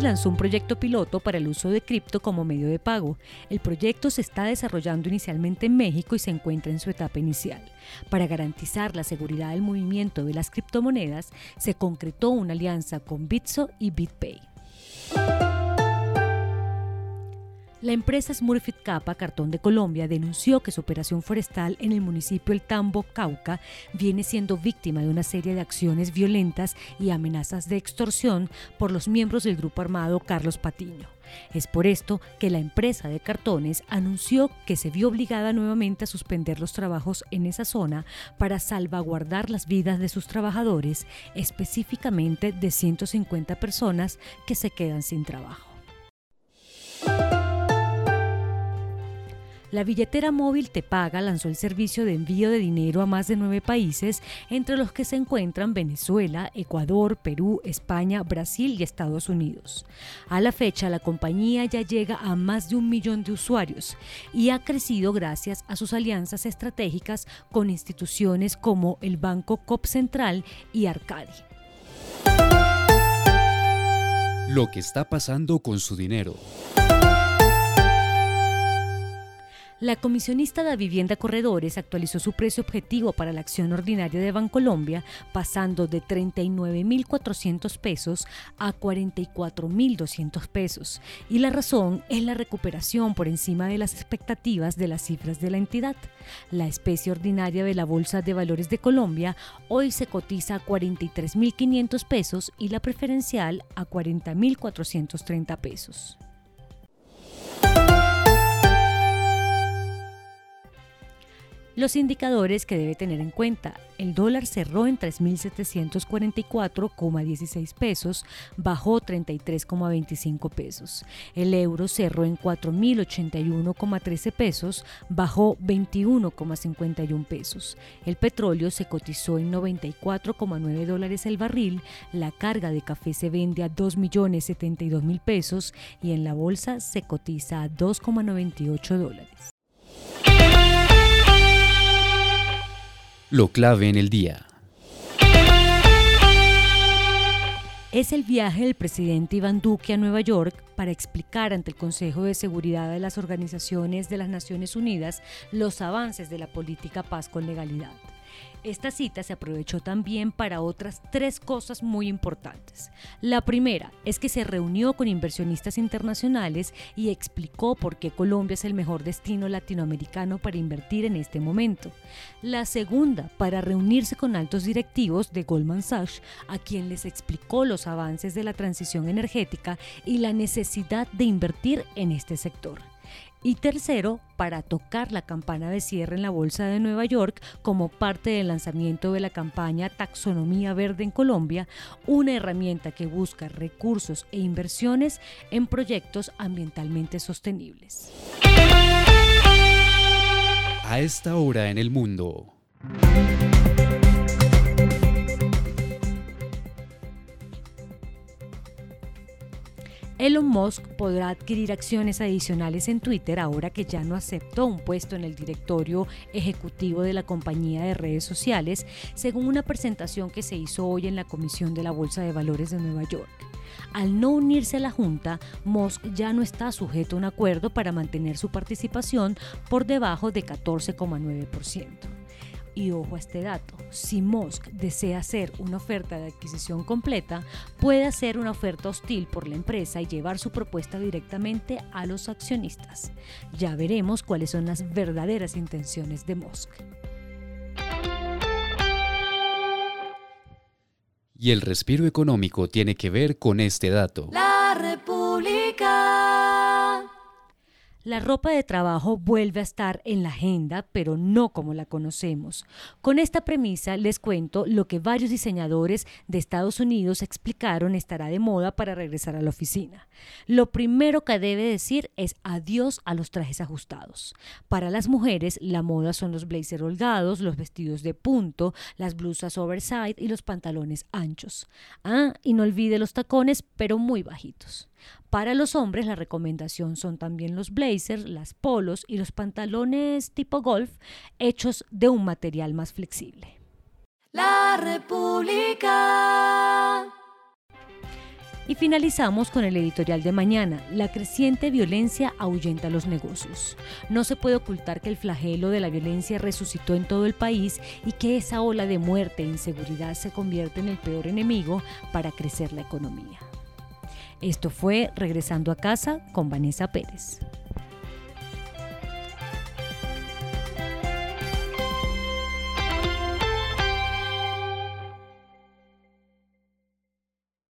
lanzó un proyecto piloto para el uso de cripto como medio de pago. El proyecto se está desarrollando inicialmente en México y se encuentra en su etapa inicial. Para garantizar la seguridad del movimiento de las criptomonedas, se concretó una alianza con Bitso y BitPay. La empresa Smurfit Kappa Cartón de Colombia denunció que su operación forestal en el municipio El Tambo, Cauca, viene siendo víctima de una serie de acciones violentas y amenazas de extorsión por los miembros del grupo armado Carlos Patiño. Es por esto que la empresa de cartones anunció que se vio obligada nuevamente a suspender los trabajos en esa zona para salvaguardar las vidas de sus trabajadores, específicamente de 150 personas que se quedan sin trabajo. La billetera móvil Te Paga lanzó el servicio de envío de dinero a más de nueve países, entre los que se encuentran Venezuela, Ecuador, Perú, España, Brasil y Estados Unidos. A la fecha, la compañía ya llega a más de un millón de usuarios y ha crecido gracias a sus alianzas estratégicas con instituciones como el Banco COP Central y Arcadi. Lo que está pasando con su dinero. La comisionista de Vivienda Corredores actualizó su precio objetivo para la acción ordinaria de Bancolombia, pasando de 39.400 pesos a 44.200 pesos. Y la razón es la recuperación por encima de las expectativas de las cifras de la entidad. La especie ordinaria de la Bolsa de Valores de Colombia hoy se cotiza a 43.500 pesos y la preferencial a 40.430 pesos. Los indicadores que debe tener en cuenta. El dólar cerró en 3.744,16 pesos, bajó 33,25 pesos. El euro cerró en 4.081,13 pesos, bajó 21,51 pesos. El petróleo se cotizó en 94,9 dólares el barril. La carga de café se vende a 2.072.000 pesos y en la bolsa se cotiza a 2,98 dólares. Lo clave en el día. Es el viaje del presidente Iván Duque a Nueva York para explicar ante el Consejo de Seguridad de las Organizaciones de las Naciones Unidas los avances de la política paz con legalidad. Esta cita se aprovechó también para otras tres cosas muy importantes. La primera es que se reunió con inversionistas internacionales y explicó por qué Colombia es el mejor destino latinoamericano para invertir en este momento. La segunda, para reunirse con altos directivos de Goldman Sachs, a quien les explicó los avances de la transición energética y la necesidad de invertir en este sector. Y tercero, para tocar la campana de cierre en la Bolsa de Nueva York como parte del lanzamiento de la campaña Taxonomía Verde en Colombia, una herramienta que busca recursos e inversiones en proyectos ambientalmente sostenibles. A esta hora en el mundo. Elon Musk podrá adquirir acciones adicionales en Twitter ahora que ya no aceptó un puesto en el directorio ejecutivo de la compañía de redes sociales, según una presentación que se hizo hoy en la Comisión de la Bolsa de Valores de Nueva York. Al no unirse a la Junta, Musk ya no está sujeto a un acuerdo para mantener su participación por debajo de 14,9%. Y ojo a este dato, si Musk desea hacer una oferta de adquisición completa, puede hacer una oferta hostil por la empresa y llevar su propuesta directamente a los accionistas. Ya veremos cuáles son las verdaderas intenciones de Musk. Y el respiro económico tiene que ver con este dato. La República. La ropa de trabajo vuelve a estar en la agenda, pero no como la conocemos. Con esta premisa les cuento lo que varios diseñadores de Estados Unidos explicaron estará de moda para regresar a la oficina. Lo primero que debe decir es adiós a los trajes ajustados. Para las mujeres, la moda son los blazers holgados, los vestidos de punto, las blusas oversize y los pantalones anchos. Ah, y no olvide los tacones, pero muy bajitos. Para los hombres la recomendación son también los blazers, las polos y los pantalones tipo golf hechos de un material más flexible. La República. Y finalizamos con el editorial de mañana. La creciente violencia ahuyenta los negocios. No se puede ocultar que el flagelo de la violencia resucitó en todo el país y que esa ola de muerte e inseguridad se convierte en el peor enemigo para crecer la economía. Esto fue Regresando a casa con Vanessa Pérez.